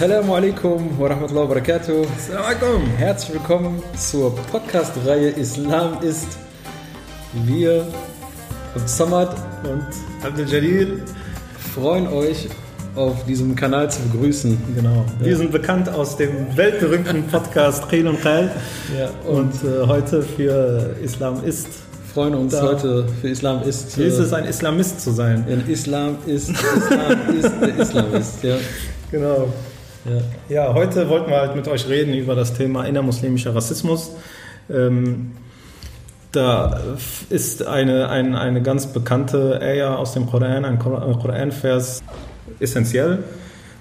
Assalamu alaikum wa rahmatullahi wa barakatuh. Assalamu alaikum. Herzlich willkommen zur Podcast-Reihe Islam ist. Wir Samad und Abdel Jalil freuen euch auf diesem Kanal zu begrüßen. Genau. Wir sind bekannt aus dem weltberühmten Podcast Khil und Khal. Ja, und, und äh, heute für Islam ist freuen uns da. heute für Islam ist. Wie ist es, ein Islamist zu sein? Ein Islam ist, Islam ist der Islamist, ja. Genau. Ja. ja, heute wollten wir halt mit euch reden über das Thema innermuslimischer Rassismus. Ähm, da ist eine, eine, eine ganz bekannte Ayah aus dem Koran, ein Koranvers, essentiell.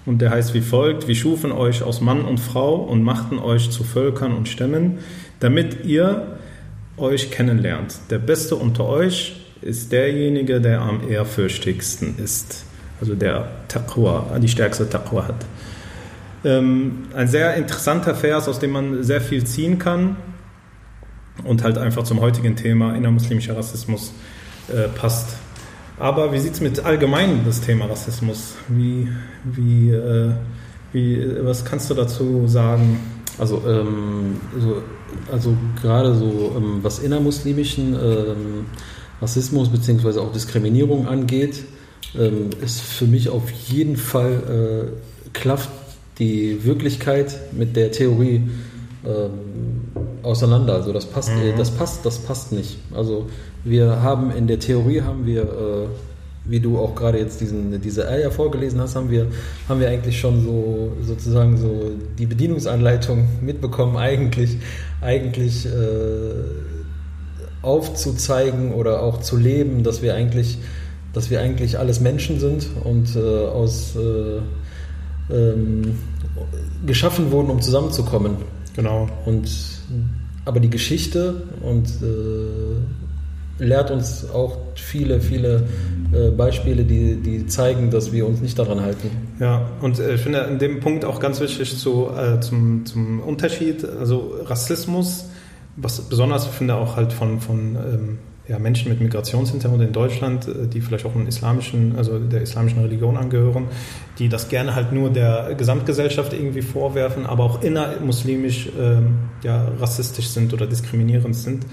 Und der heißt wie folgt: Wir schufen euch aus Mann und Frau und machten euch zu Völkern und Stämmen, damit ihr euch kennenlernt. Der Beste unter euch ist derjenige, der am ehrfürchtigsten ist. Also der Taqwa, die stärkste Taqwa hat. Ähm, ein sehr interessanter Vers, aus dem man sehr viel ziehen kann und halt einfach zum heutigen Thema innermuslimischer Rassismus äh, passt. Aber wie sieht es mit allgemein das Thema Rassismus? Wie, wie, äh, wie, was kannst du dazu sagen? Also, ähm, so, also gerade so, ähm, was innermuslimischen ähm, Rassismus bzw. auch Diskriminierung angeht, ähm, ist für mich auf jeden Fall äh, klafft die Wirklichkeit mit der Theorie ähm, auseinander. Also das passt, mhm. das passt, das passt nicht. Also wir haben in der Theorie haben wir äh, wie du auch gerade jetzt diesen, diese Eier vorgelesen hast, haben wir, haben wir eigentlich schon so sozusagen so die Bedienungsanleitung mitbekommen, eigentlich, eigentlich äh, aufzuzeigen oder auch zu leben, dass wir eigentlich, dass wir eigentlich alles Menschen sind und äh, aus äh, ähm, geschaffen wurden, um zusammenzukommen. Genau. Und aber die Geschichte und äh, lehrt uns auch viele, viele äh, Beispiele, die, die zeigen, dass wir uns nicht daran halten. Ja, und äh, ich finde in dem Punkt auch ganz wichtig zu, äh, zum, zum Unterschied, also Rassismus, was besonders finde auch halt von, von ähm, ja, Menschen mit Migrationshintergrund in Deutschland, äh, die vielleicht auch islamischen, also der islamischen Religion angehören, die das gerne halt nur der Gesamtgesellschaft irgendwie vorwerfen, aber auch innermuslimisch ähm, ja, rassistisch sind oder diskriminierend sind.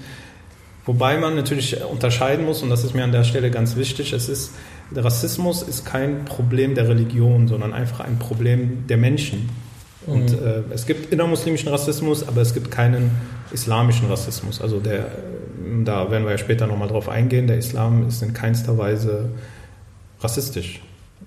Wobei man natürlich unterscheiden muss, und das ist mir an der Stelle ganz wichtig, es ist, der Rassismus ist kein Problem der Religion, sondern einfach ein Problem der Menschen. Mhm. Und äh, es gibt innermuslimischen Rassismus, aber es gibt keinen islamischen Rassismus. Also der, da werden wir ja später nochmal drauf eingehen, der Islam ist in keinster Weise rassistisch.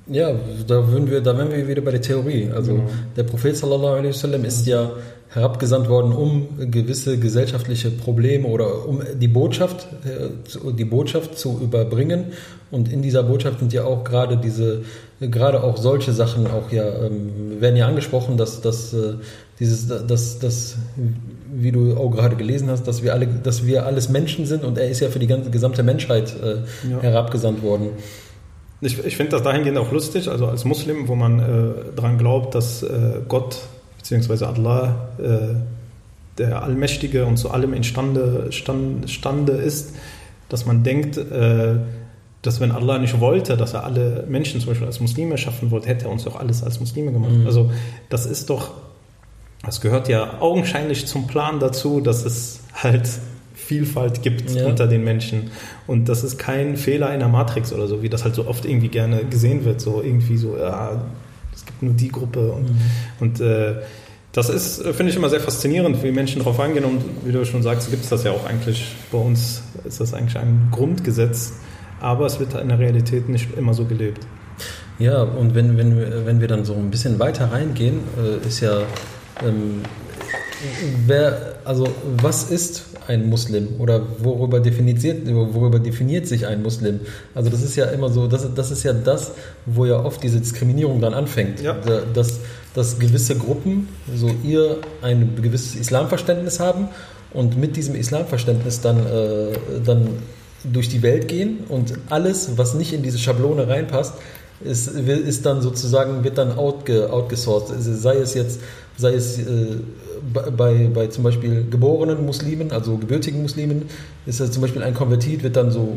Ja, da, würden wir, da wären wir wieder bei der Theorie. Also genau. der Prophet sallallahu alaihi wasallam ist ja herabgesandt worden, um gewisse gesellschaftliche Probleme oder um die Botschaft, äh, die Botschaft zu überbringen. Und in dieser Botschaft sind ja auch gerade diese, gerade auch solche Sachen auch ja, ähm, werden ja angesprochen, dass, dass äh, dieses, dass, dass, wie du auch gerade gelesen hast, dass wir alle, dass wir alles Menschen sind und er ist ja für die ganze gesamte Menschheit äh, ja. herabgesandt worden. Ich, ich finde das dahingehend auch lustig, also als Muslim, wo man äh, daran glaubt, dass äh, Gott beziehungsweise Allah äh, der Allmächtige und zu allem imstande stand, stande ist, dass man denkt, äh, dass wenn Allah nicht wollte, dass er alle Menschen zum Beispiel als Muslime schaffen wollte, hätte er uns doch alles als Muslime gemacht. Mhm. Also das ist doch, das gehört ja augenscheinlich zum Plan dazu, dass es halt Vielfalt gibt ja. unter den Menschen. Und das ist kein Fehler in der Matrix oder so, wie das halt so oft irgendwie gerne gesehen wird. So irgendwie so, ja, es gibt nur die Gruppe. Und, mhm. und äh, das ist, finde ich, immer sehr faszinierend, wie Menschen darauf eingehen. Und wie du schon sagst, gibt es das ja auch eigentlich. Bei uns ist das eigentlich ein Grundgesetz. Aber es wird in der Realität nicht immer so gelebt. Ja, und wenn, wenn, wenn wir dann so ein bisschen weiter reingehen, äh, ist ja, ähm, wer, also was ist ein Muslim oder worüber definiert, worüber definiert sich ein Muslim? Also das ist ja immer so, das, das ist ja das, wo ja oft diese Diskriminierung dann anfängt. Ja. Dass, dass gewisse Gruppen so ihr ein gewisses Islamverständnis haben und mit diesem Islamverständnis dann, äh, dann durch die Welt gehen und alles, was nicht in diese Schablone reinpasst, ist, ist dann sozusagen, wird dann outge, outgesourced. Sei es jetzt, sei es äh, bei, bei zum Beispiel geborenen Muslimen, also gebürtigen Muslimen, ist das zum Beispiel ein Konvertit, wird dann so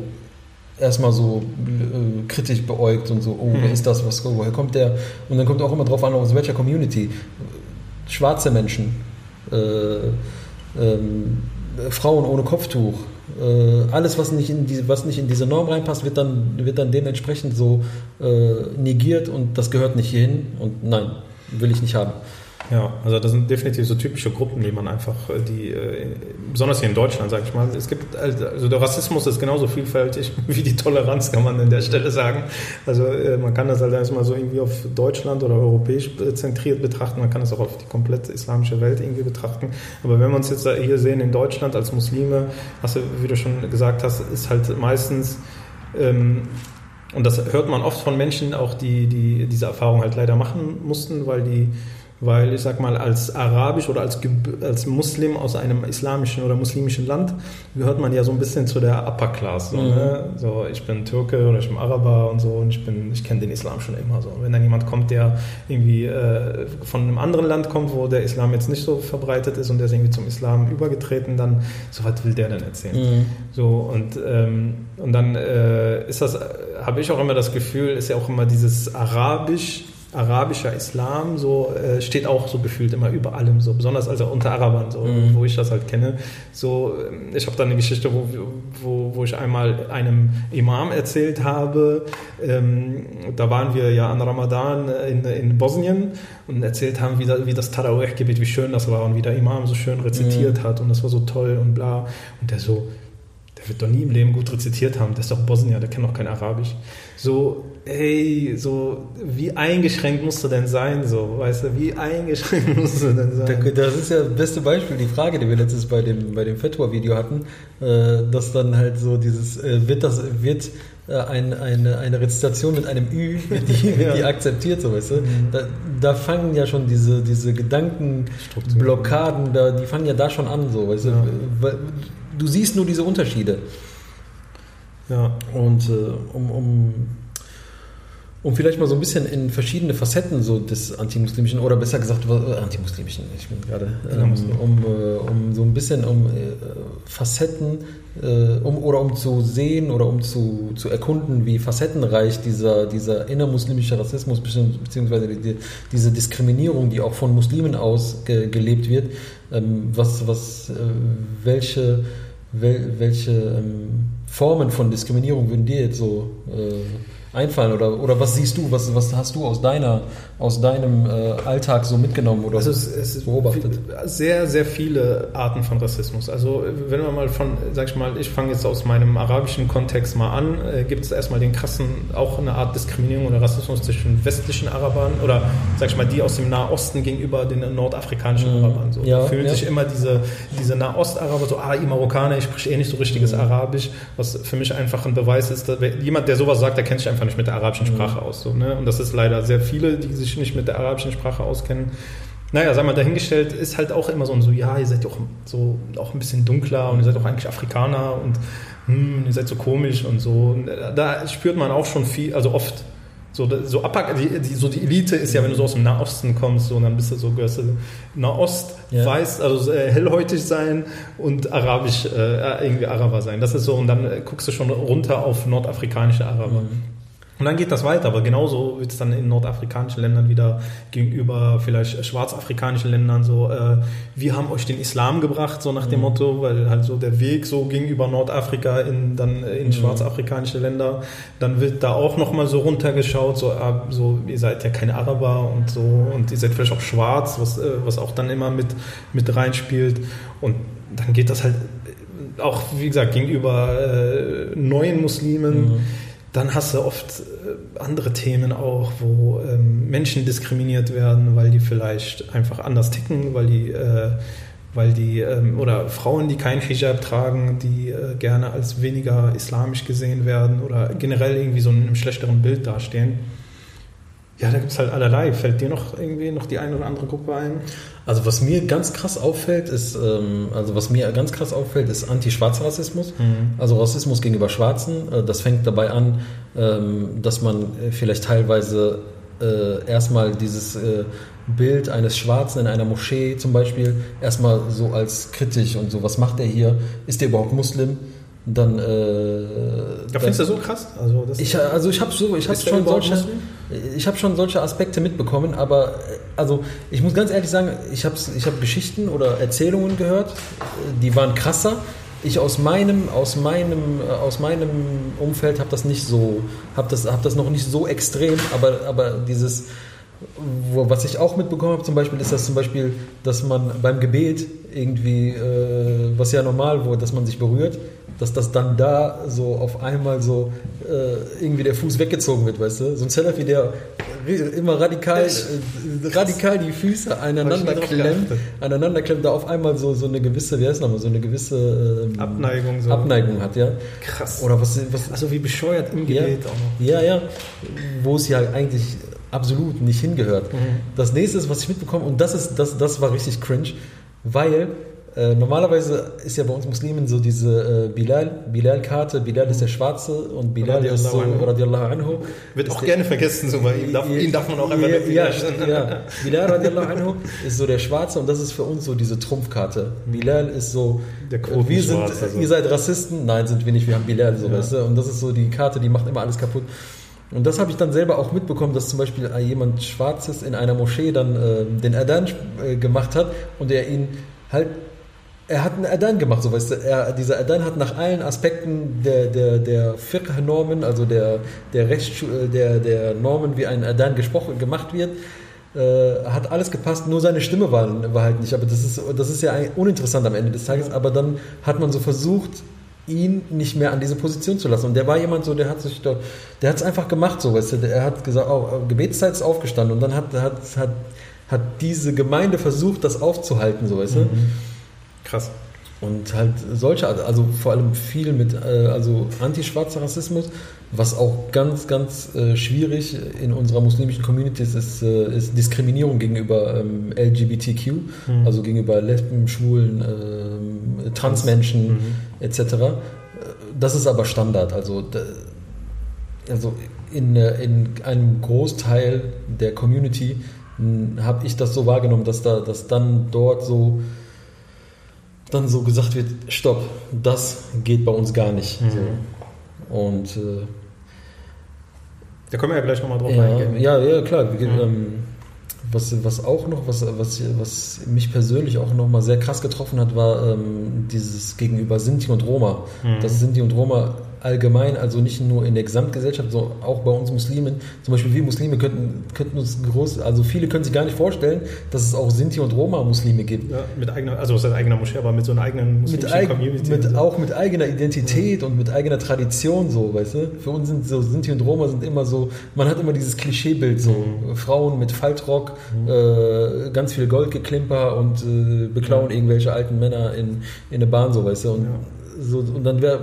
erstmal so äh, kritisch beäugt und so, oh, wer ist das, was, woher kommt der? Und dann kommt auch immer drauf an, aus welcher Community. Schwarze Menschen, äh, ähm, Frauen ohne Kopftuch, alles, was nicht, in die, was nicht in diese Norm reinpasst, wird dann, wird dann dementsprechend so äh, negiert und das gehört nicht hierhin und nein, will ich nicht haben. Ja, also das sind definitiv so typische Gruppen, die man einfach, äh, die, äh, besonders hier in Deutschland, sage ich mal, es gibt, also der Rassismus ist genauso vielfältig wie die Toleranz, kann man an der Stelle sagen. Also äh, man kann das halt erstmal so irgendwie auf Deutschland oder europäisch zentriert betrachten, man kann das auch auf die komplette islamische Welt irgendwie betrachten. Aber wenn wir uns jetzt hier sehen in Deutschland als Muslime, hast du, wie du schon gesagt hast, ist halt meistens ähm, und das hört man oft von Menschen, auch die, die diese Erfahrung halt leider machen mussten, weil die weil ich sag mal, als Arabisch oder als, als Muslim aus einem islamischen oder muslimischen Land gehört man ja so ein bisschen zu der Upper Class. So, mhm. ne? so ich bin Türke oder ich bin Araber und so und ich bin, ich kenne den Islam schon immer so. Wenn dann jemand kommt, der irgendwie äh, von einem anderen Land kommt, wo der Islam jetzt nicht so verbreitet ist und der ist irgendwie zum Islam übergetreten, dann so was will der denn erzählen? Mhm. So und ähm, und dann äh, ist das, habe ich auch immer das Gefühl, ist ja auch immer dieses Arabisch arabischer Islam so äh, steht auch so gefühlt immer über allem so besonders also unter Arabern so mhm. wo ich das halt kenne so ähm, ich habe da eine Geschichte wo, wo, wo ich einmal einem Imam erzählt habe ähm, da waren wir ja an Ramadan in, in Bosnien und erzählt haben wie, da, wie das Tarawih-Gebet wie schön das war und wie der Imam so schön rezitiert mhm. hat und das war so toll und bla und der so der wird doch nie im Leben gut rezitiert haben, der ist doch Bosnier, der kennt doch kein Arabisch. So, hey, so, wie eingeschränkt musst du denn sein, so, weißt du, wie eingeschränkt musst du denn sein? Das ist ja das beste Beispiel, die Frage, die wir letztes bei dem, bei dem Fetwa-Video hatten, äh, dass dann halt so dieses, äh, wird das, wird äh, ein, eine, eine Rezitation mit einem Ü, die, wird die akzeptiert, so weißt du? Mhm. Da, da, fangen ja schon diese, diese Gedankenblockaden, da, die fangen ja da schon an, so, weißt ja. du? du siehst nur diese Unterschiede. Ja. Und äh, um, um, um vielleicht mal so ein bisschen in verschiedene Facetten so des antimuslimischen oder besser gesagt äh, antimuslimischen, ich bin gerade ähm, um, äh, um so ein bisschen um äh, Facetten äh, um oder um zu sehen oder um zu, zu erkunden, wie facettenreich dieser, dieser innermuslimische Rassismus beziehungsweise die, diese Diskriminierung, die auch von Muslimen aus ge, gelebt wird, ähm, was, was, äh, welche wel, welche ähm, Formen von Diskriminierung würden dir jetzt so äh, einfallen oder, oder was siehst du, was, was hast du aus, deiner, aus deinem äh, Alltag so mitgenommen oder also es, es beobachtet? Sehr, sehr viele Arten von Rassismus. Also wenn wir mal von, sag ich mal, ich fange jetzt aus meinem arabischen Kontext mal an, äh, gibt es erstmal den krassen, auch eine Art Diskriminierung oder Rassismus zwischen westlichen Arabern oder sag ich mal, die aus dem Nahosten gegenüber den nordafrikanischen mhm. Arabern. So. Ja, da fühlen ja. sich immer diese, diese Nahost-Araber so, ah, ihr Marokkaner, ich spreche eh nicht so richtiges mhm. Arabisch, was für mich einfach ein Beweis ist, dass jemand, der sowas sagt, der kennt sich einfach einfach nicht mit der arabischen mhm. Sprache mhm. aus. So, ne? Und das ist leider sehr viele, die sich nicht mit der arabischen Sprache auskennen. Naja, sagen wir dahingestellt, ist halt auch immer so ein so, ja, ihr seid ja auch so auch ein bisschen dunkler und ihr seid auch eigentlich Afrikaner und hm, ihr seid so komisch und so. Und da spürt man auch schon viel, also oft so, so, die, die, so die Elite ist ja, wenn du so aus dem Nahosten kommst, so, dann bist du so, gehörst du Nahost, ja. weiß, also äh, hellhäutig sein und arabisch, äh, irgendwie Araber sein. Das ist so, und dann äh, guckst du schon runter auf nordafrikanische Araber. Mhm. Und dann geht das weiter, aber genauso wird es dann in nordafrikanischen Ländern wieder gegenüber vielleicht schwarzafrikanischen Ländern so, äh, wir haben euch den Islam gebracht, so nach dem mhm. Motto, weil halt so der Weg so gegenüber Nordafrika in, dann in mhm. schwarzafrikanische Länder, dann wird da auch nochmal so runtergeschaut, so, äh, so, ihr seid ja keine Araber und so und ihr seid vielleicht auch schwarz, was, äh, was auch dann immer mit, mit reinspielt und dann geht das halt auch, wie gesagt, gegenüber äh, neuen Muslimen. Mhm dann hast du oft äh, andere Themen auch, wo ähm, Menschen diskriminiert werden, weil die vielleicht einfach anders ticken, weil die, äh, weil die ähm, oder Frauen, die kein Hijab tragen, die äh, gerne als weniger islamisch gesehen werden oder generell irgendwie so in einem schlechteren Bild dastehen. Ja, da gibt es halt allerlei. Fällt dir noch irgendwie noch die eine oder andere Gruppe ein? Also was mir ganz krass auffällt, ist, ähm, also was mir ganz krass auffällt, ist Anti-Schwarz-Rassismus. Mhm. Also Rassismus gegenüber Schwarzen. Äh, das fängt dabei an, ähm, dass man vielleicht teilweise äh, erstmal dieses äh, Bild eines Schwarzen in einer Moschee zum Beispiel erstmal so als kritisch und so, was macht er hier? Ist er überhaupt Muslim? dann. Äh, ja, findest du so krass? Also, ich, also ich habe so, ich habe schon solche, ich habe schon solche Aspekte mitbekommen, aber äh, also ich muss ganz ehrlich sagen, ich habe ich hab Geschichten oder Erzählungen gehört, die waren krasser. Ich aus meinem, aus meinem, äh, aus meinem Umfeld habe das nicht so, habe das, hab das noch nicht so extrem, aber, aber dieses was ich auch mitbekommen habe zum Beispiel, ist das zum Beispiel, dass man beim Gebet irgendwie, äh, was ja normal wurde, dass man sich berührt, dass das dann da so auf einmal so äh, irgendwie der Fuß weggezogen wird, weißt du? So ein Salafi, der immer radikal, äh, radikal die Füße aneinander klemmt, aneinander klemmt, da auf einmal so, so eine gewisse, wie heißt nochmal, so eine gewisse ähm, Abneigung, so. Abneigung hat, ja. Krass. Oder was, was also wie bescheuert im Gebet ja, auch noch. Ja, ja. Wo es ja eigentlich absolut nicht hingehört. Mhm. Das nächste ist, was ich mitbekomme, und das ist, das, das war richtig cringe, weil äh, normalerweise ist ja bei uns Muslimen so diese äh, Bilal, Bilal-Karte, Bilal ist der Schwarze und Bilal radiallahu ist so, anhu. radiallahu anhu. Wird auch gerne vergessen, so bei ihm darf, ihn darf man auch einfach ja, ja, ja, Bilal radiallahu anhu ist so der Schwarze und das ist für uns so diese Trumpfkarte. Bilal ist so, der äh, wir sind, also. ihr seid Rassisten, nein sind wir nicht, wir haben Bilal, so ja. weißt du, und das ist so die Karte, die macht immer alles kaputt. Und das habe ich dann selber auch mitbekommen, dass zum Beispiel jemand Schwarzes in einer Moschee dann äh, den Adan äh, gemacht hat und er ihn halt, er hat einen Adan gemacht, so weißt du, er, dieser Adan hat nach allen Aspekten der, der, der Fiqh-Normen, also der, der, Rechts, äh, der, der Normen, wie ein Adan gesprochen, gemacht wird, äh, hat alles gepasst, nur seine Stimme war, war halt nicht. Aber das ist, das ist ja uninteressant am Ende des Tages. Aber dann hat man so versucht, ihn nicht mehr an diese Position zu lassen. Und der war jemand so, der hat sich da, der hat es einfach gemacht, so weißt du. Er hat gesagt, oh, Gebetszeit ist aufgestanden und dann hat, hat, hat, hat diese Gemeinde versucht, das aufzuhalten, so weißt du. Mhm. Krass. Und halt solche, also vor allem viel mit äh, also antischwarzer Rassismus, was auch ganz, ganz äh, schwierig in unserer muslimischen Community ist, ist, äh, ist Diskriminierung gegenüber ähm, LGBTQ, mhm. also gegenüber Lesben, Schwulen, äh, Transmenschen mhm. etc. Das ist aber Standard. Also, also in, in einem Großteil der Community hm, habe ich das so wahrgenommen, dass da, dass dann dort so dann so gesagt wird, stopp, das geht bei uns gar nicht. Mhm. So. Und äh, da können wir ja gleich nochmal drauf ja, eingehen. Ja, ja, klar. Mhm. Ähm, was, was auch noch, was, was, was mich persönlich auch nochmal sehr krass getroffen hat, war ähm, dieses gegenüber Sinti und Roma. Mhm. Dass Sinti und Roma allgemein, also nicht nur in der Gesamtgesellschaft, sondern auch bei uns Muslimen. Zum Beispiel wir Muslime könnten, könnten uns groß, also viele können sich gar nicht vorstellen, dass es auch Sinti und Roma-Muslime gibt. Ja, mit eigener, also aus eigener Moschee, aber mit so einer eigenen muslimischen mit eig Community. Mit, so. Auch mit eigener Identität ja. und mit eigener Tradition, so, weißt du? Für uns sind so Sinti und Roma sind immer so, man hat immer dieses Klischeebild, so mhm. Frauen mit Faltrock, mhm. äh, ganz viel Goldgeklimper und äh, beklauen ja. irgendwelche alten Männer in, in eine Bahn, so, weißt du? Und so, und dann wäre,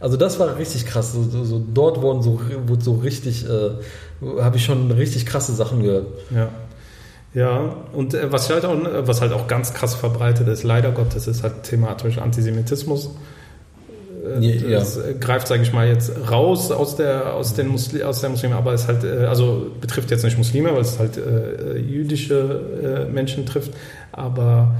also das war richtig krass. So, so, dort wurden so, wurde so richtig, äh, habe ich schon richtig krasse Sachen gehört. Ja. Ja, und äh, was halt, auch, was halt auch ganz krass verbreitet ist, leider Gottes, ist halt thematisch Antisemitismus. Äh, das ja. greift, sage ich mal, jetzt raus aus der, aus den Musli aus der Muslime, aber es halt, äh, also betrifft jetzt nicht Muslime, weil es halt äh, jüdische äh, Menschen trifft, aber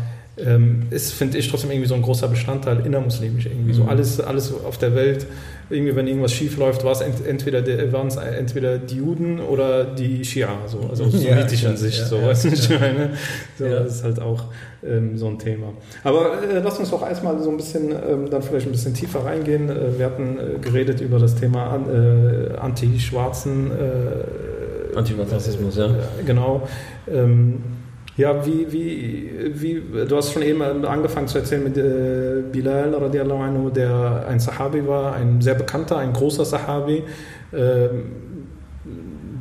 ähm, ist, finde ich, trotzdem irgendwie so ein großer Bestandteil innermuslimisch. Irgendwie mhm. so alles, alles auf der Welt, irgendwie, wenn irgendwas schief läuft, war es ent, entweder, waren es entweder die Juden oder die Shia, so, also sunnitisch ja, in sich, ja, so, ja, weißt du, ich meine? So, Das ist halt auch ähm, so ein Thema. Aber äh, lass uns doch erstmal so ein bisschen, ähm, dann vielleicht ein bisschen tiefer reingehen. Äh, wir hatten äh, geredet über das Thema an, äh, anti-schwarzen äh, Anti-Rassismus, ja. Genau. Ähm, ja, wie, wie, wie, du hast schon eben angefangen zu erzählen mit äh, Bilal radiallahu anhu, der ein Sahabi war, ein sehr bekannter, ein großer Sahabi. Äh,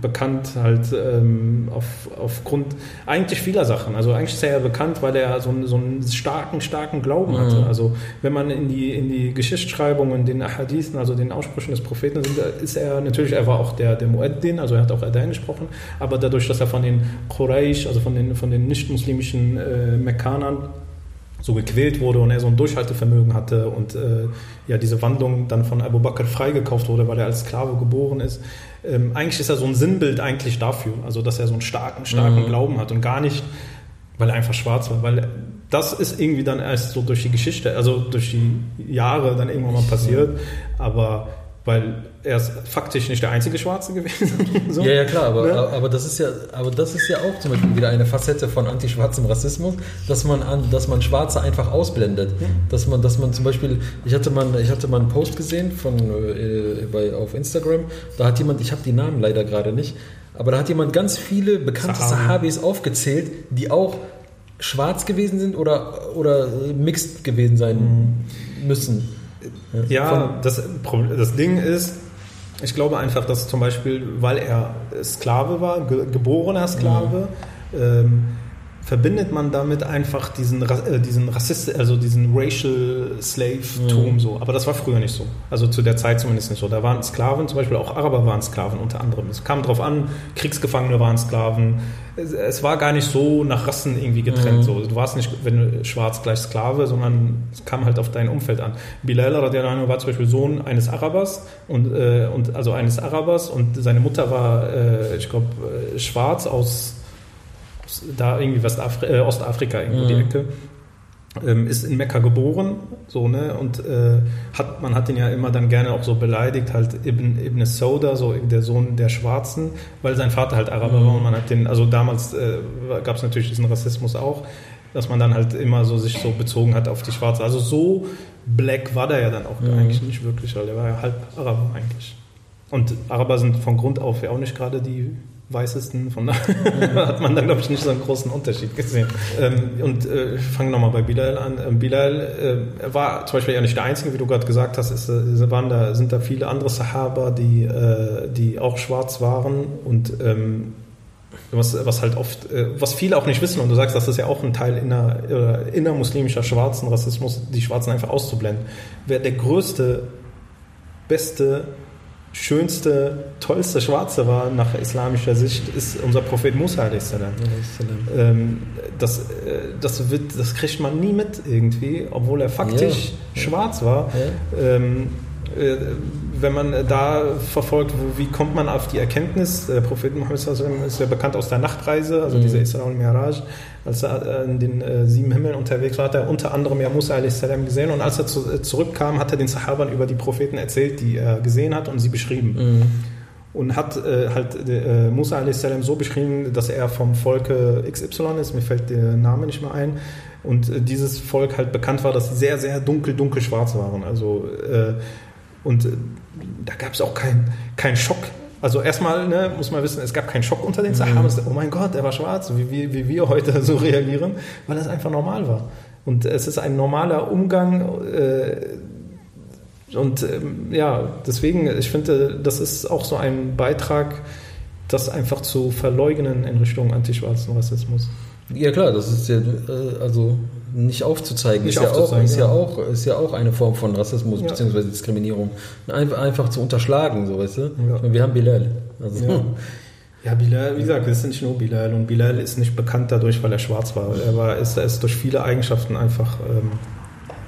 bekannt halt ähm, auf, aufgrund eigentlich vieler Sachen. Also eigentlich ist er ja bekannt, weil er so, einen, so einen starken, starken Glauben mhm. hatte. Also wenn man in die, in die Geschichtsschreibungen, den Ahadithen, also den Aussprüchen des Propheten sind, ist er natürlich, er war auch der, der Mueddin, also er hat auch Adain gesprochen, aber dadurch, dass er von den Quraysh, also von den, von den nicht-muslimischen äh, Mekkanern, so gequält wurde und er so ein Durchhaltevermögen hatte und äh, ja diese Wandlung dann von Abu Bakr freigekauft wurde, weil er als Sklave geboren ist. Ähm, eigentlich ist er so ein Sinnbild eigentlich dafür, also dass er so einen starken, starken mhm. Glauben hat und gar nicht weil er einfach schwarz war, weil das ist irgendwie dann erst so durch die Geschichte, also durch die Jahre dann irgendwann mal passiert, aber weil er ist faktisch nicht der einzige Schwarze gewesen. so. Ja, ja, klar, aber, ne? aber, das ist ja, aber das ist ja auch zum Beispiel wieder eine Facette von antischwarzem Rassismus, dass man, an, dass man Schwarze einfach ausblendet. Ja. Dass, man, dass man zum Beispiel, ich hatte mal, ich hatte mal einen Post gesehen von, äh, bei, auf Instagram, da hat jemand, ich habe die Namen leider gerade nicht, aber da hat jemand ganz viele bekannte Sahabi. Sahabis aufgezählt, die auch schwarz gewesen sind oder, oder mixed gewesen sein mhm. müssen. Ja, das, das Ding ist, ich glaube einfach, dass zum Beispiel, weil er Sklave war, geborener Sklave, mhm. ähm, verbindet man damit einfach diesen, äh, diesen Rassist, also diesen Racial Slave-Tum mhm. so. Aber das war früher nicht so. Also zu der Zeit zumindest nicht so. Da waren Sklaven, zum Beispiel auch Araber waren Sklaven unter anderem. Es kam drauf an, Kriegsgefangene waren Sklaven. Es, es war gar nicht so nach Rassen irgendwie getrennt. Mhm. So. Du warst nicht, wenn du schwarz gleich Sklave, sondern es kam halt auf dein Umfeld an. Bilal radiallahu war zum Beispiel Sohn eines Arabers und, äh, und also eines Arabers und seine Mutter war, äh, ich glaube, äh, schwarz aus da irgendwie Westafri äh, Ostafrika, irgendwo mhm. die Ecke. Ähm, ist in Mekka geboren, so, ne, und äh, hat, man hat ihn ja immer dann gerne auch so beleidigt, halt Ibn, Ibn Soda, so der Sohn der Schwarzen, weil sein Vater halt Araber mhm. war und man hat den, also damals äh, gab es natürlich diesen Rassismus auch, dass man dann halt immer so sich so bezogen hat auf die Schwarze. Also so black war der ja dann auch mhm. eigentlich nicht wirklich, weil der war ja halb Araber eigentlich. Und Araber sind von Grund auf ja auch nicht gerade die weißesten, von daher hat man da, glaube ich, nicht so einen großen Unterschied gesehen. Ähm, und äh, ich fange nochmal bei Bilal an. Ähm, Bilal äh, war zum Beispiel ja nicht der Einzige, wie du gerade gesagt hast, es äh, waren da, sind da viele andere Sahaba, die, äh, die auch schwarz waren und ähm, was, was halt oft, äh, was viele auch nicht wissen, und du sagst, das ist ja auch ein Teil inner, äh, innermuslimischer schwarzen Rassismus, die Schwarzen einfach auszublenden. Wer der größte, beste schönste, tollste Schwarze war nach islamischer Sicht, ist unser Prophet Musa. Ähm, das, äh, das, wird, das kriegt man nie mit irgendwie, obwohl er faktisch ja. schwarz war. Ja. Ähm, äh, wenn man da verfolgt, wo, wie kommt man auf die Erkenntnis, der Prophet Muhammad ist ja bekannt aus der Nachtreise, also mhm. dieser Isra und Miraj, als er in den äh, sieben Himmeln unterwegs war, hat er unter anderem ja Musa a.s. gesehen und als er zu, äh, zurückkam, hat er den Sahabern über die Propheten erzählt, die er gesehen hat und sie beschrieben. Mhm. Und hat äh, halt äh, Musa a.s. so beschrieben, dass er vom Volke XY ist, mir fällt der Name nicht mehr ein, und äh, dieses Volk halt bekannt war, dass sie sehr, sehr dunkel, dunkel schwarz waren. Also äh, und äh, da gab es auch keinen kein Schock. Also erstmal ne, muss man wissen, es gab keinen Schock unter den Sahaben. Mhm. Oh mein Gott, er war schwarz, wie, wie, wie wir heute so reagieren, weil das einfach normal war. Und es ist ein normaler Umgang. Äh, und ähm, ja, deswegen, ich finde, das ist auch so ein Beitrag, das einfach zu verleugnen in Richtung antischwarzen Rassismus. Ja klar, das ist ja, äh, also nicht aufzuzeigen, nicht ist, aufzuzeigen, ja auch, ist, ja. ja auch, ist ja auch eine Form von Rassismus ja. bzw. Diskriminierung. Einfach, einfach zu unterschlagen, so weißt du. Ja. Wir haben Bilal. Also. Ja. ja. Bilal, wie gesagt, es ist nicht nur Bilal und Bilal ist nicht bekannt dadurch, weil er schwarz war. Er, war, ist, er ist durch viele Eigenschaften einfach ähm,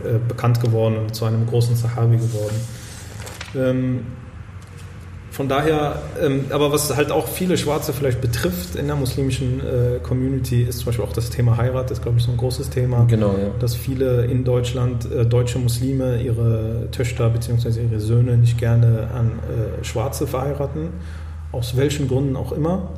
äh, bekannt geworden und zu einem großen Sahabi geworden. Ähm, von daher, ähm, aber was halt auch viele Schwarze vielleicht betrifft in der muslimischen äh, Community, ist zum Beispiel auch das Thema Heirat, das ist, glaube ich, so ein großes Thema. Genau, ja. Dass viele in Deutschland äh, deutsche Muslime ihre Töchter bzw. ihre Söhne nicht gerne an äh, Schwarze verheiraten, aus welchen Gründen auch immer.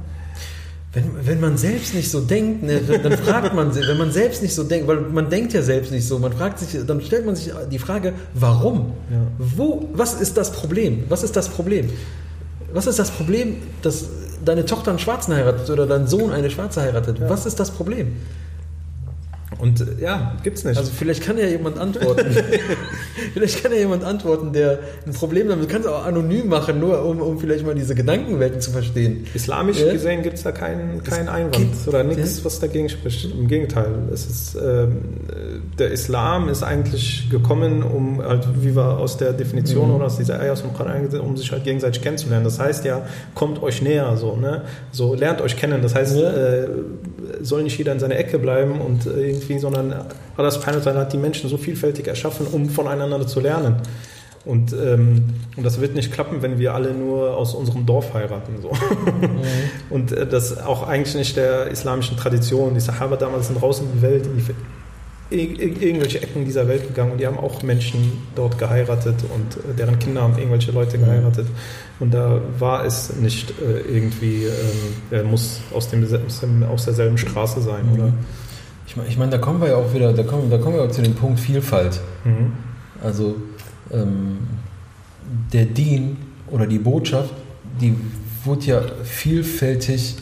Wenn, wenn man selbst nicht so denkt, ne, dann fragt man sich, wenn man selbst nicht so denkt, weil man denkt ja selbst nicht so, man fragt sich, dann stellt man sich die Frage, warum? Ja. Wo, was ist das Problem? Was ist das Problem? Was ist das Problem, dass deine Tochter einen Schwarzen heiratet oder dein Sohn eine Schwarze heiratet? Ja. Was ist das Problem? Und äh, ja, gibt's nicht. Also vielleicht kann ja jemand antworten. vielleicht kann ja jemand antworten, der ein Problem damit. Du kannst auch anonym machen, nur um, um vielleicht mal diese Gedankenwelten zu verstehen. Islamisch ja? gesehen gibt es da keinen kein Einwand oder nichts, ja? was dagegen spricht. Im Gegenteil. Es ist, ähm, der Islam ist eigentlich gekommen, um halt, wie wir aus der Definition mhm. oder aus dieser Eier aus dem Koran, um sich halt gegenseitig kennenzulernen. Das heißt ja, kommt euch näher, so, ne? So lernt euch kennen. Das heißt, ja. äh, soll nicht jeder in seiner Ecke bleiben und irgendwie, sondern Allah subhanahu hat die Menschen so vielfältig erschaffen, um voneinander zu lernen. Und, ähm, und das wird nicht klappen, wenn wir alle nur aus unserem Dorf heiraten. So. Mhm. Und äh, das auch eigentlich nicht der islamischen Tradition. Die Sahaba damals sind raus in die Welt, in die irgendwelche Ecken dieser Welt gegangen und die haben auch Menschen dort geheiratet und äh, deren Kinder haben irgendwelche Leute mhm. geheiratet. Und da war es nicht äh, irgendwie, ähm, er muss aus, dem, aus derselben Straße sein, mhm. oder? Ich meine, ich mein, da kommen wir ja auch wieder, da kommen, da kommen wir auch zu dem Punkt Vielfalt. Mhm. Also ähm, der Dien oder die Botschaft, die wurde ja vielfältig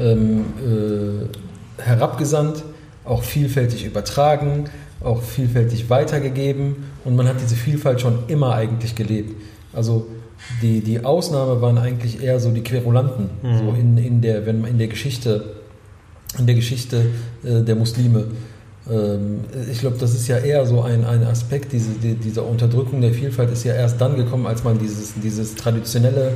ähm, äh, herabgesandt auch vielfältig übertragen, auch vielfältig weitergegeben und man hat diese Vielfalt schon immer eigentlich gelebt. Also die, die Ausnahme waren eigentlich eher so die Querulanten, mhm. so in, in, der, wenn, in der Geschichte, in der Geschichte äh, der Muslime. Ähm, ich glaube, das ist ja eher so ein, ein Aspekt, diese, die, dieser Unterdrückung der Vielfalt ist ja erst dann gekommen, als man dieses, dieses traditionelle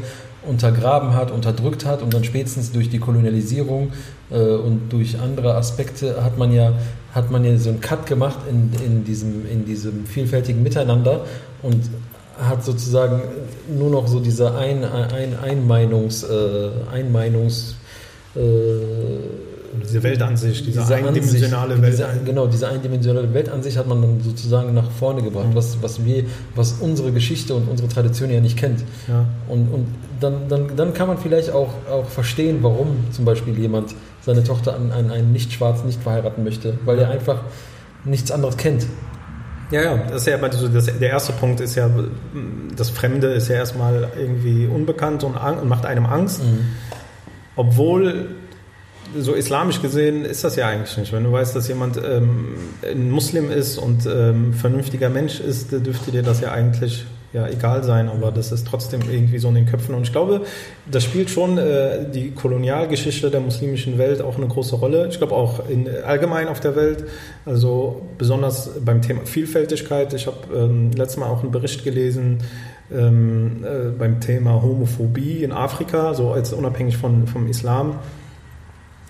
untergraben hat, unterdrückt hat und dann spätestens durch die Kolonialisierung äh, und durch andere Aspekte hat man ja hat man ja so einen Cut gemacht in, in, diesem, in diesem vielfältigen Miteinander und hat sozusagen nur noch so diese ein, ein, Einmeinungs, äh, Einmeinungs äh, diese Weltansicht, diese, diese eindimensionale Ansicht, Welt. Diese, genau, diese eindimensionale Weltansicht hat man dann sozusagen nach vorne gebracht, mhm. was, was, wir, was unsere Geschichte und unsere Tradition ja nicht kennt. Ja. Und, und dann, dann, dann kann man vielleicht auch, auch verstehen, warum zum Beispiel jemand seine Tochter an, an einen Nicht-Schwarz nicht verheiraten möchte, weil er einfach nichts anderes kennt. Ja, ja, das ist ja das, der erste Punkt ist ja, das Fremde ist ja erstmal irgendwie unbekannt und, und macht einem Angst. Mhm. Obwohl so islamisch gesehen ist das ja eigentlich nicht. Wenn du weißt, dass jemand ähm, ein Muslim ist und ähm, vernünftiger Mensch ist, dürfte dir das ja eigentlich ja egal sein, aber das ist trotzdem irgendwie so in den Köpfen. Und ich glaube, das spielt schon äh, die Kolonialgeschichte der muslimischen Welt auch eine große Rolle. Ich glaube auch in, allgemein auf der Welt, also besonders beim Thema Vielfältigkeit. Ich habe ähm, letztes Mal auch einen Bericht gelesen ähm, äh, beim Thema Homophobie in Afrika, so als unabhängig von, vom Islam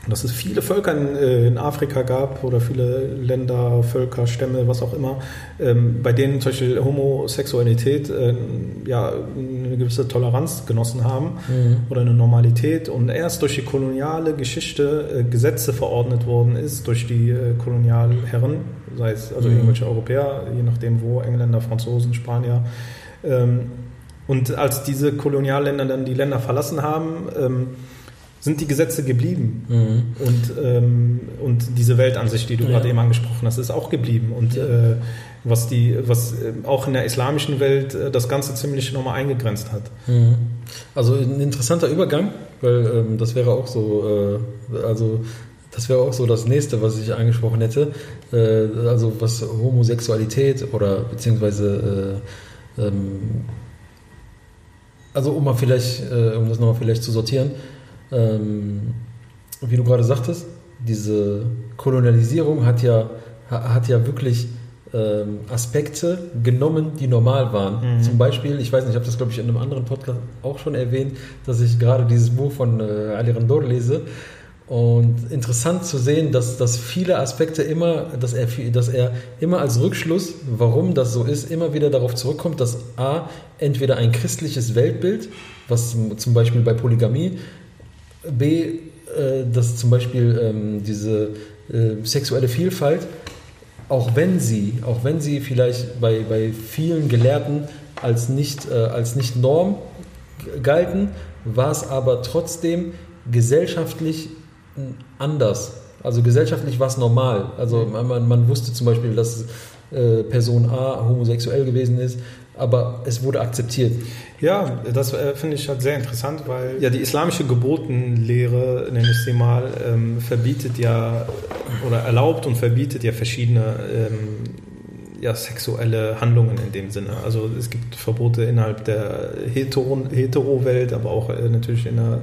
dass es viele Völker in, äh, in, Afrika gab oder viele Länder, Völker, Stämme, was auch immer, ähm, bei denen zum Beispiel Homosexualität äh, ja, eine gewisse Toleranz genossen haben mhm. oder eine Normalität und erst durch die koloniale Geschichte äh, Gesetze verordnet worden ist, durch die äh, Kolonialherren, sei es also mhm. irgendwelche Europäer, je nachdem wo, Engländer, Franzosen, Spanier. Ähm, und als diese Kolonialländer dann die Länder verlassen haben, ähm, sind die Gesetze geblieben. Mhm. Und, ähm, und diese Weltansicht, die du ja. gerade eben angesprochen hast, ist auch geblieben. Und ja. äh, was, die, was äh, auch in der islamischen Welt äh, das Ganze ziemlich nochmal eingegrenzt hat. Mhm. Also ein interessanter Übergang, weil ähm, das wäre auch so, äh, also das wäre auch so das nächste, was ich angesprochen hätte. Äh, also was Homosexualität oder beziehungsweise äh, ähm, also um mal vielleicht, um das nochmal vielleicht zu sortieren, ähm, wie du gerade sagtest, diese Kolonialisierung hat ja, hat ja wirklich ähm, Aspekte genommen, die normal waren. Mhm. Zum Beispiel, ich weiß nicht, ich habe das glaube ich in einem anderen Podcast auch schon erwähnt, dass ich gerade dieses Buch von äh, Ali Randor lese. Und interessant zu sehen, dass, dass viele Aspekte immer, dass er, dass er immer als Rückschluss, warum das so ist, immer wieder darauf zurückkommt, dass A, entweder ein christliches Weltbild, was zum Beispiel bei Polygamie B, äh, dass zum Beispiel ähm, diese äh, sexuelle Vielfalt, auch wenn sie, auch wenn sie vielleicht bei, bei vielen Gelehrten als nicht, äh, als nicht Norm galten, war es aber trotzdem gesellschaftlich anders. Also gesellschaftlich war es normal. Also man, man wusste zum Beispiel, dass äh, Person A homosexuell gewesen ist, aber es wurde akzeptiert. Ja, das äh, finde ich halt sehr interessant, weil ja die islamische Geburtenlehre, nenne ich sie mal, ähm, verbietet ja oder erlaubt und verbietet ja verschiedene ähm, ja, sexuelle Handlungen in dem Sinne. Also es gibt Verbote innerhalb der Hetero-Welt, aber auch äh, natürlich in der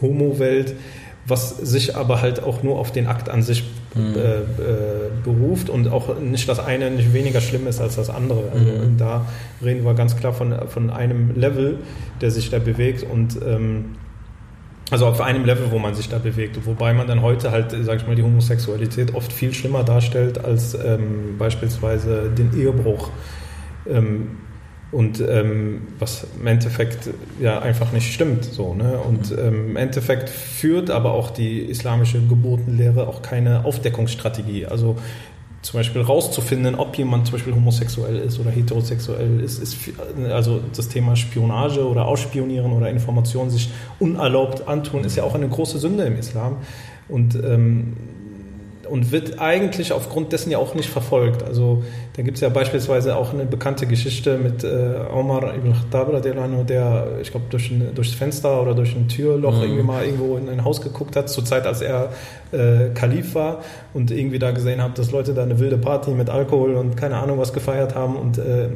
Homo-Welt was sich aber halt auch nur auf den Akt an sich mhm. äh, äh, beruft und auch nicht das eine nicht weniger schlimm ist als das andere. Also mhm. da reden wir ganz klar von, von einem Level, der sich da bewegt und ähm, also auf einem Level, wo man sich da bewegt, wobei man dann heute halt, sag ich mal, die Homosexualität oft viel schlimmer darstellt als ähm, beispielsweise den Ehebruch. Ähm, Und ähm, was im Endeffekt ja einfach nicht stimmt. So, ne? Und mhm. ähm, im Endeffekt führt aber auch die islamische Geburtenlehre auch keine Aufdeckungsstrategie. Also zum Beispiel rauszufinden, ob jemand zum Beispiel homosexuell ist oder heterosexuell ist, ist also das Thema Spionage oder Ausspionieren oder Informationen sich unerlaubt antun, ist ja auch eine große Sünde im Islam. Und ähm, und wird eigentlich aufgrund dessen ja auch nicht verfolgt. Also da gibt es ja beispielsweise auch eine bekannte Geschichte mit äh, Omar ibn Khattab, der, ich glaube, durch ein, durchs Fenster oder durch ein Türloch mhm. irgendwie mal irgendwo in ein Haus geguckt hat, zur Zeit, als er äh, Kalif war und irgendwie da gesehen hat, dass Leute da eine wilde Party mit Alkohol und keine Ahnung was gefeiert haben und äh,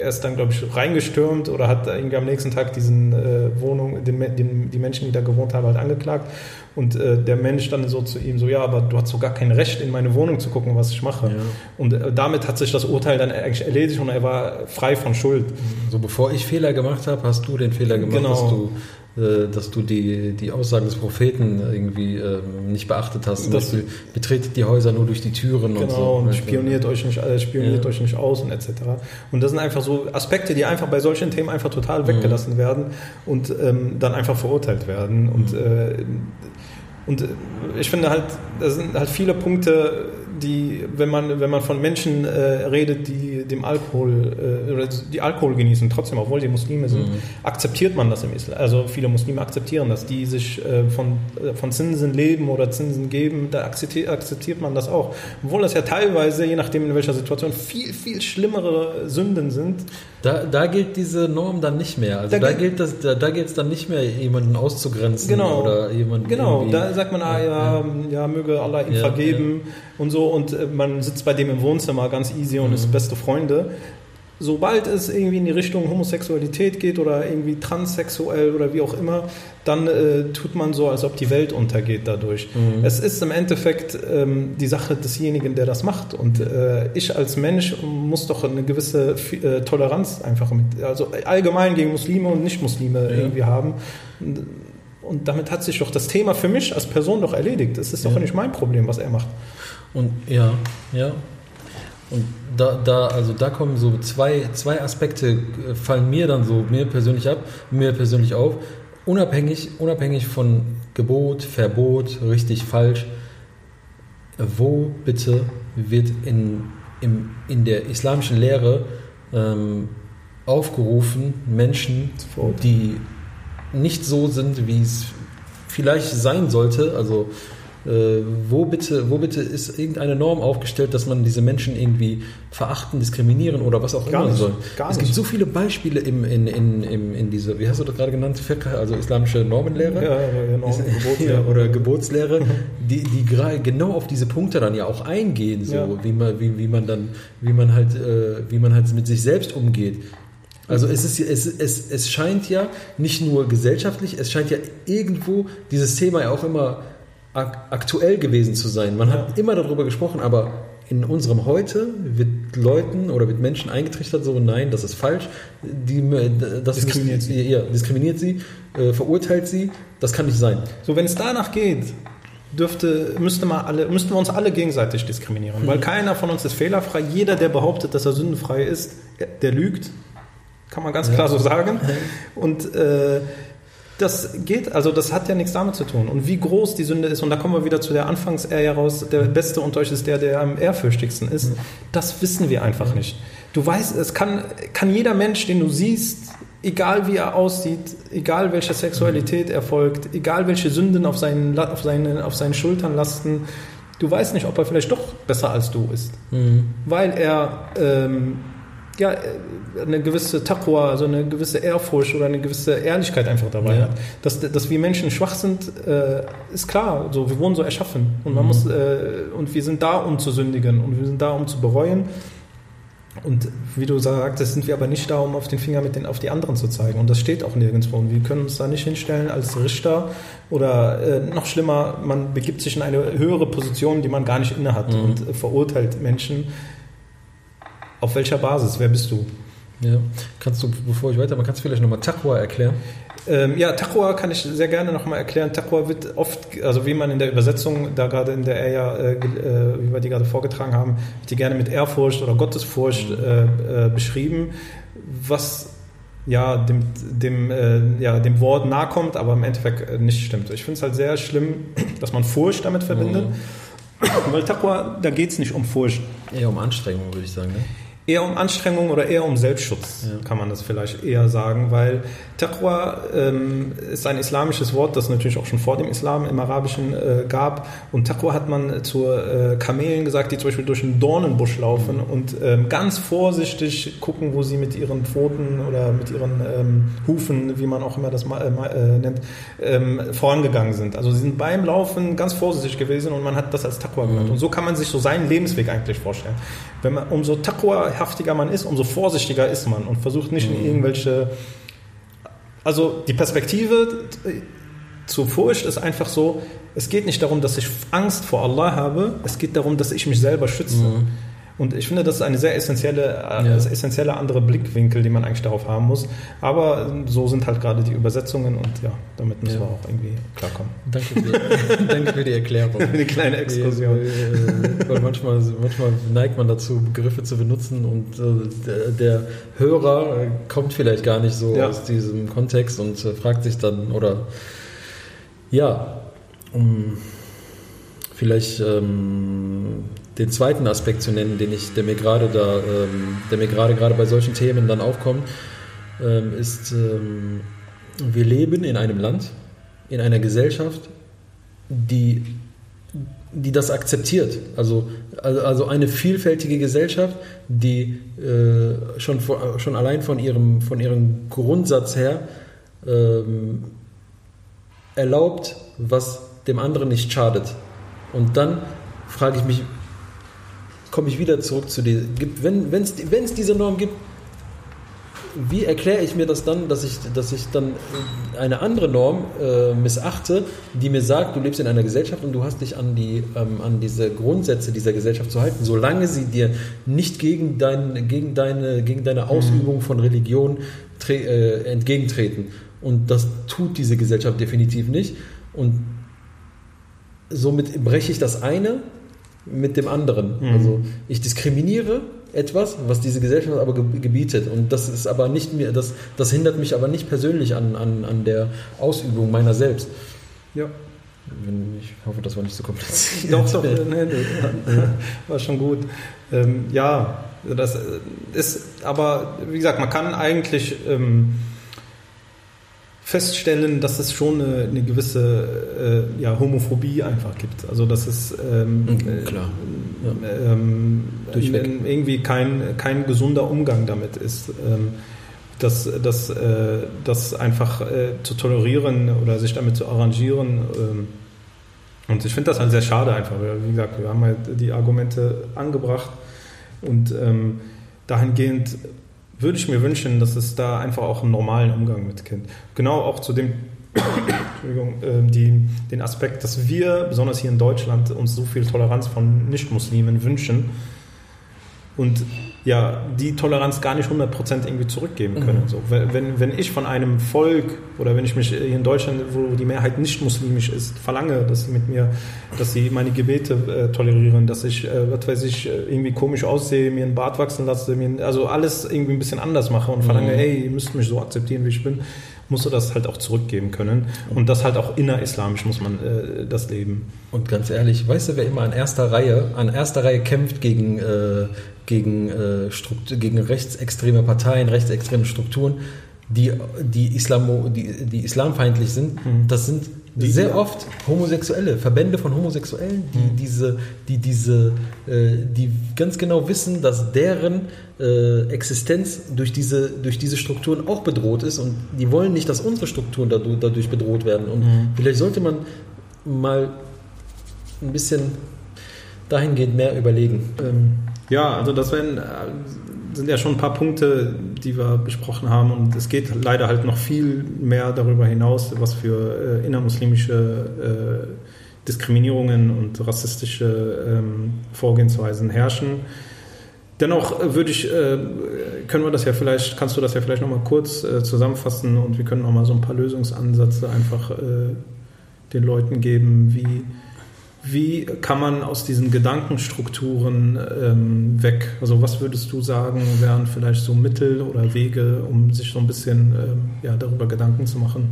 er ist dann, glaube ich, reingestürmt oder hat irgendwie am nächsten Tag diesen äh, Wohnung, den, den, die Menschen, die da gewohnt haben, halt angeklagt. Und äh, der Mensch dann so zu ihm so, ja, aber du hast so gar kein Recht, in meine Wohnung zu gucken, was ich mache. Ja. Und äh, damit hat sich das Urteil dann eigentlich erledigt und er war frei von Schuld. So bevor ich Fehler gemacht habe, hast du den Fehler gemacht, genau. dass du dass du die, die Aussagen des Propheten irgendwie ähm, nicht beachtet hast. Das Beispiel, betretet die Häuser nur durch die Türen genau, und so. und spioniert euch nicht, äh, spioniert ja. euch nicht aus und etc. Und das sind einfach so Aspekte, die einfach bei solchen Themen einfach total weggelassen mhm. werden und ähm, dann einfach verurteilt werden. Und, mhm. äh, und ich finde halt, das sind halt viele Punkte, die, wenn man, wenn man von Menschen äh, redet, die dem Alkohol äh, oder die Alkohol genießen, trotzdem, obwohl sie Muslime sind, mhm. akzeptiert man das im Islam. Also viele Muslime akzeptieren das, die sich äh, von, äh, von Zinsen leben oder Zinsen geben, da akzeptiert, akzeptiert man das auch. Obwohl das ja teilweise, je nachdem in welcher Situation, viel, viel schlimmere Sünden sind. Da, da gilt diese Norm dann nicht mehr. Also da, da gilt das, da, da gilt es dann nicht mehr, jemanden auszugrenzen genau, oder jemanden. Genau, da sagt man, ah ja, ja, ja möge Allah ihm ja, vergeben ja. und so und äh, man sitzt bei dem im Wohnzimmer ganz easy und mhm. ist beste Freunde. Sobald es irgendwie in die Richtung Homosexualität geht oder irgendwie transsexuell oder wie auch immer, dann äh, tut man so, als ob die Welt untergeht dadurch. Mhm. Es ist im Endeffekt ähm, die Sache desjenigen, der das macht. Und äh, ich als Mensch muss doch eine gewisse äh, Toleranz einfach mit, also allgemein gegen Muslime und Nicht-Muslime ja. irgendwie haben. Und, und damit hat sich doch das Thema für mich als Person doch erledigt. Es ist ja. doch nicht mein Problem, was er macht. Und ja, ja. Und da, da, also da kommen so zwei, zwei Aspekte, äh, fallen mir dann so mir persönlich ab, mir persönlich auf. Unabhängig, unabhängig von Gebot, Verbot, richtig, falsch. Wo bitte wird in, im, in der islamischen Lehre ähm, aufgerufen, Menschen, die nicht so sind, wie es vielleicht sein sollte, also äh, wo, bitte, wo bitte ist irgendeine Norm aufgestellt, dass man diese Menschen irgendwie verachten, diskriminieren oder was auch gar immer nicht, soll? es gibt so viele Beispiele im, in, in, in, in diese, wie hast du das gerade genannt, also islamische Normenlehre ja, ja, Normen, Geburtslehre. oder Geburtslehre, die, die genau auf diese Punkte dann ja auch eingehen, so ja. wie, man, wie, wie man dann, wie man halt, äh, wie man halt mit sich selbst umgeht. Also es, ist, es, es, es scheint ja nicht nur gesellschaftlich, es scheint ja irgendwo dieses Thema ja auch immer aktuell gewesen zu sein. Man hat immer darüber gesprochen, aber in unserem Heute wird Leuten oder wird Menschen eingetrichtert, so nein, das ist falsch, die, das diskriminiert sie, ja, diskriminiert sie äh, verurteilt sie, das kann nicht sein. So, wenn es danach geht, dürfte, müsste man alle, müssten wir uns alle gegenseitig diskriminieren, mhm. weil keiner von uns ist fehlerfrei. Jeder, der behauptet, dass er sündenfrei ist, der lügt, kann man ganz ja. klar so sagen. Und äh, das geht, also das hat ja nichts damit zu tun. Und wie groß die Sünde ist, und da kommen wir wieder zu der Anfangsehe raus, der Beste unter euch ist der, der am ehrfürchtigsten ist, das wissen wir einfach nicht. Du weißt, es kann, kann jeder Mensch, den du siehst, egal wie er aussieht, egal welche Sexualität er folgt, egal welche Sünden auf seinen, auf seinen, auf seinen Schultern lasten, du weißt nicht, ob er vielleicht doch besser als du ist. Mhm. Weil er ähm, ja, eine gewisse Taqwa, also eine gewisse Ehrfurcht oder eine gewisse Ehrlichkeit einfach dabei ja. hat. Dass, dass wir Menschen schwach sind, äh, ist klar. So, wir wurden so erschaffen und man mhm. muss äh, und wir sind da, um zu sündigen und wir sind da, um zu bereuen. Und wie du sagtest, sind wir aber nicht da, um auf den Finger mit den, auf die anderen zu zeigen. Und das steht auch nirgendwo. Und wir können uns da nicht hinstellen als Richter oder äh, noch schlimmer, man begibt sich in eine höhere Position, die man gar nicht innehat mhm. und äh, verurteilt Menschen. Auf welcher Basis? Wer bist du? Ja. Kannst du, bevor ich weitermache, kannst du vielleicht nochmal Taqwa erklären? Ähm, ja, Taqwa kann ich sehr gerne nochmal erklären. Taqwa wird oft, also wie man in der Übersetzung, da gerade in der Eya, äh, äh, wie wir die gerade vorgetragen haben, die gerne mit Ehrfurcht oder Gottesfurcht äh, äh, beschrieben, was ja dem, dem, äh, ja, dem Wort nahe kommt, aber im Endeffekt äh, nicht stimmt. Ich finde es halt sehr schlimm, dass man Furcht damit verbindet. Mhm. Weil Taqwa, da geht es nicht um Furcht. Eher um Anstrengung, würde ich sagen. Ne? Eher um Anstrengung oder eher um Selbstschutz, ja. kann man das vielleicht eher sagen, weil Taqwa ähm, ist ein islamisches Wort, das natürlich auch schon vor dem Islam im Arabischen äh, gab. Und Taqwa hat man zu äh, Kamelen gesagt, die zum Beispiel durch einen Dornenbusch laufen mhm. und ähm, ganz vorsichtig gucken, wo sie mit ihren Pfoten oder mit ihren ähm, Hufen, wie man auch immer das mal, äh, nennt, ähm, vorangegangen sind. Also sie sind beim Laufen ganz vorsichtig gewesen und man hat das als Taqwa genannt. Mhm. Und so kann man sich so seinen Lebensweg eigentlich vorstellen. Wenn man umso Taqwa-haftiger man ist, umso vorsichtiger ist man und versucht nicht in mhm. irgendwelche also die Perspektive zur Furcht ist einfach so, es geht nicht darum, dass ich Angst vor Allah habe, es geht darum, dass ich mich selber schütze. Mhm. Und ich finde, das ist eine sehr essentielle, äh, ja. essentielle andere Blickwinkel, die man eigentlich darauf haben muss. Aber so sind halt gerade die Übersetzungen und ja, damit müssen ja. wir auch irgendwie klarkommen. Danke für, danke für die Erklärung. Eine kleine Exkursion. Ja, weil manchmal, manchmal neigt man dazu, Begriffe zu benutzen und äh, der Hörer kommt vielleicht gar nicht so aus diesem Kontext und äh, fragt sich dann, oder ja, um vielleicht ähm, den zweiten Aspekt zu nennen, den ich, der mir gerade da, ähm, der mir gerade gerade bei solchen Themen dann aufkommt, ähm, ist, ähm, wir leben in einem Land, in einer Gesellschaft, die, die das akzeptiert. Also, also, also eine vielfältige Gesellschaft, die äh, schon, schon allein von ihrem, von ihrem Grundsatz her ähm, erlaubt, was dem anderen nicht schadet. Und dann frage ich mich, komme ich wieder zurück zu dir. Wenn es diese Norm gibt, wie erkläre ich mir das dann, dass ich, dass ich dann eine andere Norm äh, missachte, die mir sagt, du lebst in einer Gesellschaft und du hast dich an, die, ähm, an diese Grundsätze dieser Gesellschaft zu halten, solange sie dir nicht gegen, dein, gegen, deine, gegen deine mhm. Ausübung von Religion äh, entgegentreten. Und das tut diese Gesellschaft definitiv nicht. Und somit breche ich das eine mit dem anderen. Mhm. Also ich diskriminiere etwas, was diese Gesellschaft aber gebietet. Und das ist aber nicht mir, das, das hindert mich aber nicht persönlich an, an, an der Ausübung meiner selbst. Ja. Ich hoffe, das war nicht so kompliziert. Doch, doch, nee, war schon gut. Ähm, ja, das ist, aber wie gesagt, man kann eigentlich ähm, feststellen, dass es schon eine, eine gewisse äh, ja, Homophobie einfach gibt. Also dass es ähm, mhm, Klar. Ja. Ähm, irgendwie kein, kein gesunder Umgang damit ist. Ähm, das, das, äh, das einfach äh, zu tolerieren oder sich damit zu arrangieren. Ähm, und ich finde das halt sehr schade einfach. Wie gesagt, wir haben halt die Argumente angebracht und ähm, dahingehend würde ich mir wünschen, dass es da einfach auch einen normalen Umgang mit Kind. Genau auch zu dem Entschuldigung, äh, die, den Aspekt, dass wir, besonders hier in Deutschland, uns so viel Toleranz von Nichtmuslimen wünschen und ja, die Toleranz gar nicht 100% irgendwie zurückgeben können. Mhm. So, wenn, wenn ich von einem Volk oder wenn ich mich hier in Deutschland, wo die Mehrheit nicht muslimisch ist, verlange, dass sie mit mir, dass sie meine Gebete äh, tolerieren, dass ich, äh, was weiß ich, äh, irgendwie komisch aussehe, mir einen Bart wachsen lasse, mir, also alles irgendwie ein bisschen anders mache und verlange, mhm. hey, ihr müsst mich so akzeptieren, wie ich bin, musst du das halt auch zurückgeben können. Und das halt auch innerislamisch muss man äh, das leben. Und ganz ehrlich, weißt du, wer immer an erster Reihe, an erster Reihe kämpft gegen, äh, gegen, äh, gegen rechtsextreme Parteien, rechtsextreme Strukturen, die, die, Islamo, die, die islamfeindlich sind, mhm. das sind die, sehr oft Homosexuelle, Verbände von Homosexuellen, die mhm. diese, die diese, äh, die ganz genau wissen, dass deren äh, Existenz durch diese, durch diese Strukturen auch bedroht ist und die wollen nicht, dass unsere Strukturen dadurch, dadurch bedroht werden. Und mhm. vielleicht sollte man mal ein bisschen dahingehend mehr überlegen. Ähm, ja, also das wären, äh, sind ja schon ein paar Punkte, die wir besprochen haben und es geht leider halt noch viel mehr darüber hinaus, was für äh, innermuslimische äh, Diskriminierungen und rassistische ähm, Vorgehensweisen herrschen. dennoch würde ich, äh, können wir das ja vielleicht, kannst du das ja vielleicht nochmal kurz äh, zusammenfassen und wir können nochmal so ein paar Lösungsansätze einfach äh, den Leuten geben, wie, wie kann man aus diesen Gedankenstrukturen ähm, weg? Also was würdest du sagen, wären vielleicht so Mittel oder Wege, um sich so ein bisschen ähm, ja, darüber Gedanken zu machen?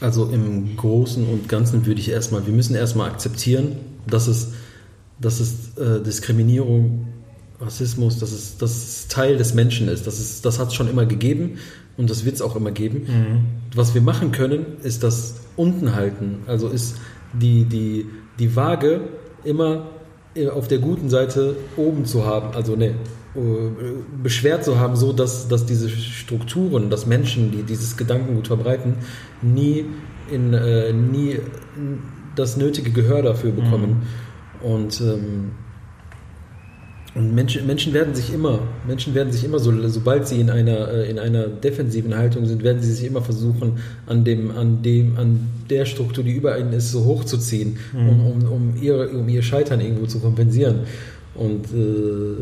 Also im Großen und Ganzen würde ich erstmal, wir müssen erstmal akzeptieren, dass es, dass es äh, Diskriminierung, Rassismus, dass es, dass es Teil des Menschen ist. Das, ist, das hat es schon immer gegeben und das wird es auch immer geben. Mhm. Was wir machen können, ist das unten halten. Also ist die, die, die Waage immer auf der guten Seite oben zu haben, also ne, beschwert zu haben, so dass, dass diese Strukturen, dass Menschen, die dieses Gedankengut verbreiten, nie, in, äh, nie das nötige Gehör dafür bekommen. Mhm. Und ähm, und Menschen, Menschen werden sich immer, Menschen werden sich immer, so, sobald sie in einer, äh, in einer defensiven Haltung sind, werden sie sich immer versuchen, an dem, an dem, an der Struktur, die über ihnen ist, so hochzuziehen, mhm. um, um, um, ihr, um ihr Scheitern irgendwo zu kompensieren. Und äh,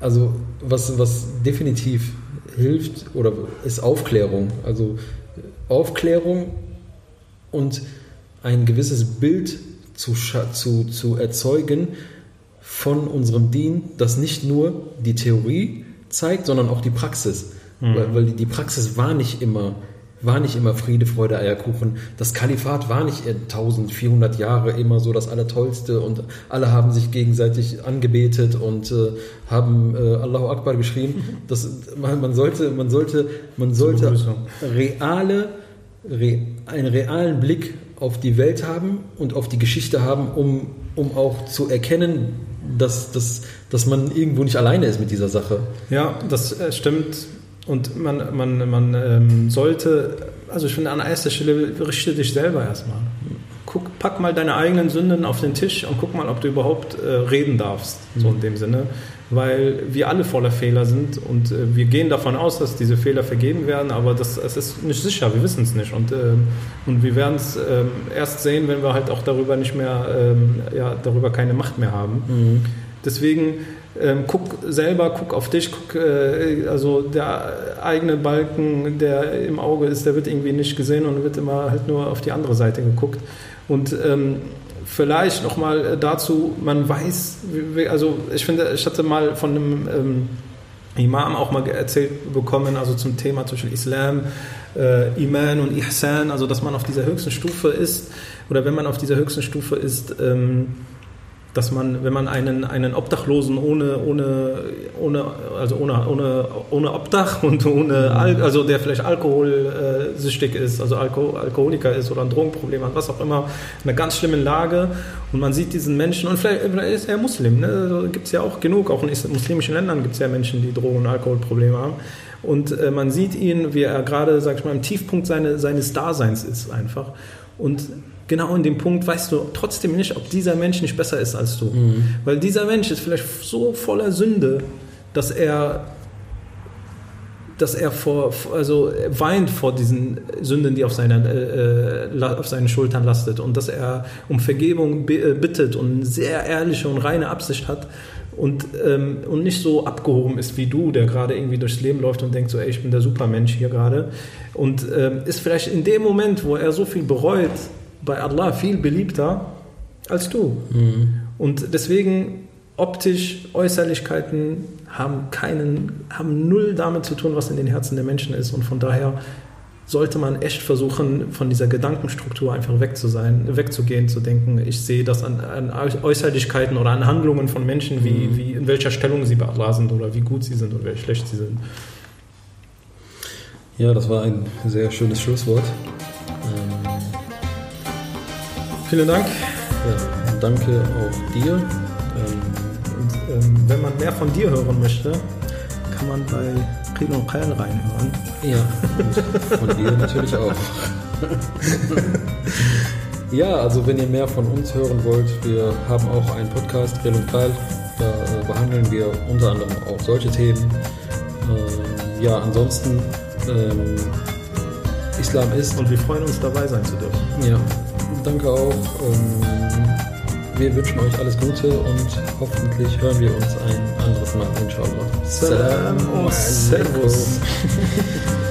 also was, was definitiv hilft oder ist Aufklärung. Also Aufklärung und ein gewisses Bild zu, zu, zu erzeugen, von unserem Dien, das nicht nur die Theorie zeigt, sondern auch die Praxis. Mhm. Weil, weil, die Praxis war nicht immer war nicht immer Friede, Freude, Eierkuchen. Das Kalifat war nicht 1400 Jahre immer so das Allertollste und alle haben sich gegenseitig angebetet und äh, haben äh, Allahu Akbar geschrien. Das, man, man sollte, man sollte, man sollte reale, re, einen realen Blick auf die Welt haben und auf die Geschichte haben, um, um auch zu erkennen, dass, dass, dass man irgendwo nicht alleine ist mit dieser Sache. Ja, das äh, stimmt. Und man, man, man ähm, sollte, also ich finde an erster Stelle, richte dich selber erstmal. Guck, pack mal deine eigenen Sünden auf den Tisch und guck mal, ob du überhaupt äh, reden darfst, so in dem Sinne. Weil wir alle voller Fehler sind und äh, wir gehen davon aus, dass diese Fehler vergeben werden, aber das, es ist nicht sicher, wir wissen es nicht. Und, äh, und wir werden es ähm, erst sehen, wenn wir halt auch darüber nicht mehr, ähm, ja, darüber keine Macht mehr haben. Mhm. Deswegen ähm, guck selber, guck auf dich, guck, äh, also der eigene Balken, der im Auge ist, der wird irgendwie nicht gesehen und wird immer halt nur auf die andere Seite geguckt. Und ähm, vielleicht nochmal dazu, man weiß, also ich finde, ich hatte mal von einem ähm, Imam auch mal erzählt bekommen, also zum Thema Beispiel Islam, äh, Iman und Ihsan, also dass man auf dieser höchsten Stufe ist oder wenn man auf dieser höchsten Stufe ist, ähm, dass man, wenn man einen, einen Obdachlosen ohne, ohne, ohne, also ohne, ohne, ohne Obdach und ohne, Al also der vielleicht alkoholsüchtig ist, also Alko Alkoholiker ist oder ein Drogenproblem hat, was auch immer, in einer ganz schlimmen Lage und man sieht diesen Menschen und vielleicht, vielleicht ist er Muslim, ne? also gibt es ja auch genug, auch in muslimischen Ländern gibt es ja Menschen, die Drogen- und Alkoholprobleme haben und äh, man sieht ihn, wie er gerade, sag ich mal, im Tiefpunkt seine, seines Daseins ist einfach und genau in dem Punkt weißt du trotzdem nicht, ob dieser Mensch nicht besser ist als du. Mhm. Weil dieser Mensch ist vielleicht so voller Sünde, dass er dass er vor, also weint vor diesen Sünden, die auf, seiner, äh, äh auf seinen Schultern lastet und dass er um Vergebung äh, bittet und eine sehr ehrliche und reine Absicht hat und, ähm, und nicht so abgehoben ist wie du, der gerade irgendwie durchs Leben läuft und denkt so, ey, ich bin der Supermensch hier gerade und ähm, ist vielleicht in dem Moment, wo er so viel bereut, bei Allah viel beliebter als du. Mhm. Und deswegen optisch Äußerlichkeiten haben keinen, haben null damit zu tun, was in den Herzen der Menschen ist. Und von daher sollte man echt versuchen, von dieser Gedankenstruktur einfach weg zu sein, wegzugehen, zu denken, ich sehe das an, an Äußerlichkeiten oder an Handlungen von Menschen, wie, mhm. wie in welcher Stellung sie bei Allah sind oder wie gut sie sind oder wie schlecht sie sind. Ja, das war ein sehr schönes Schlusswort. Vielen Dank. Ja, danke auch dir. Ähm, und ähm, wenn man mehr von dir hören möchte, kann man bei Qil und Qal reinhören. Ja, und von dir natürlich auch. ja, also wenn ihr mehr von uns hören wollt, wir haben auch einen Podcast, Qil und Qal. Da äh, behandeln wir unter anderem auch solche Themen. Äh, ja, ansonsten ähm, Islam ist. Und wir freuen uns dabei sein zu dürfen. Ja, danke auch. Ähm, wir wünschen euch alles Gute und hoffentlich hören wir uns ein anderes Mal, inshallah. Salam und Servus.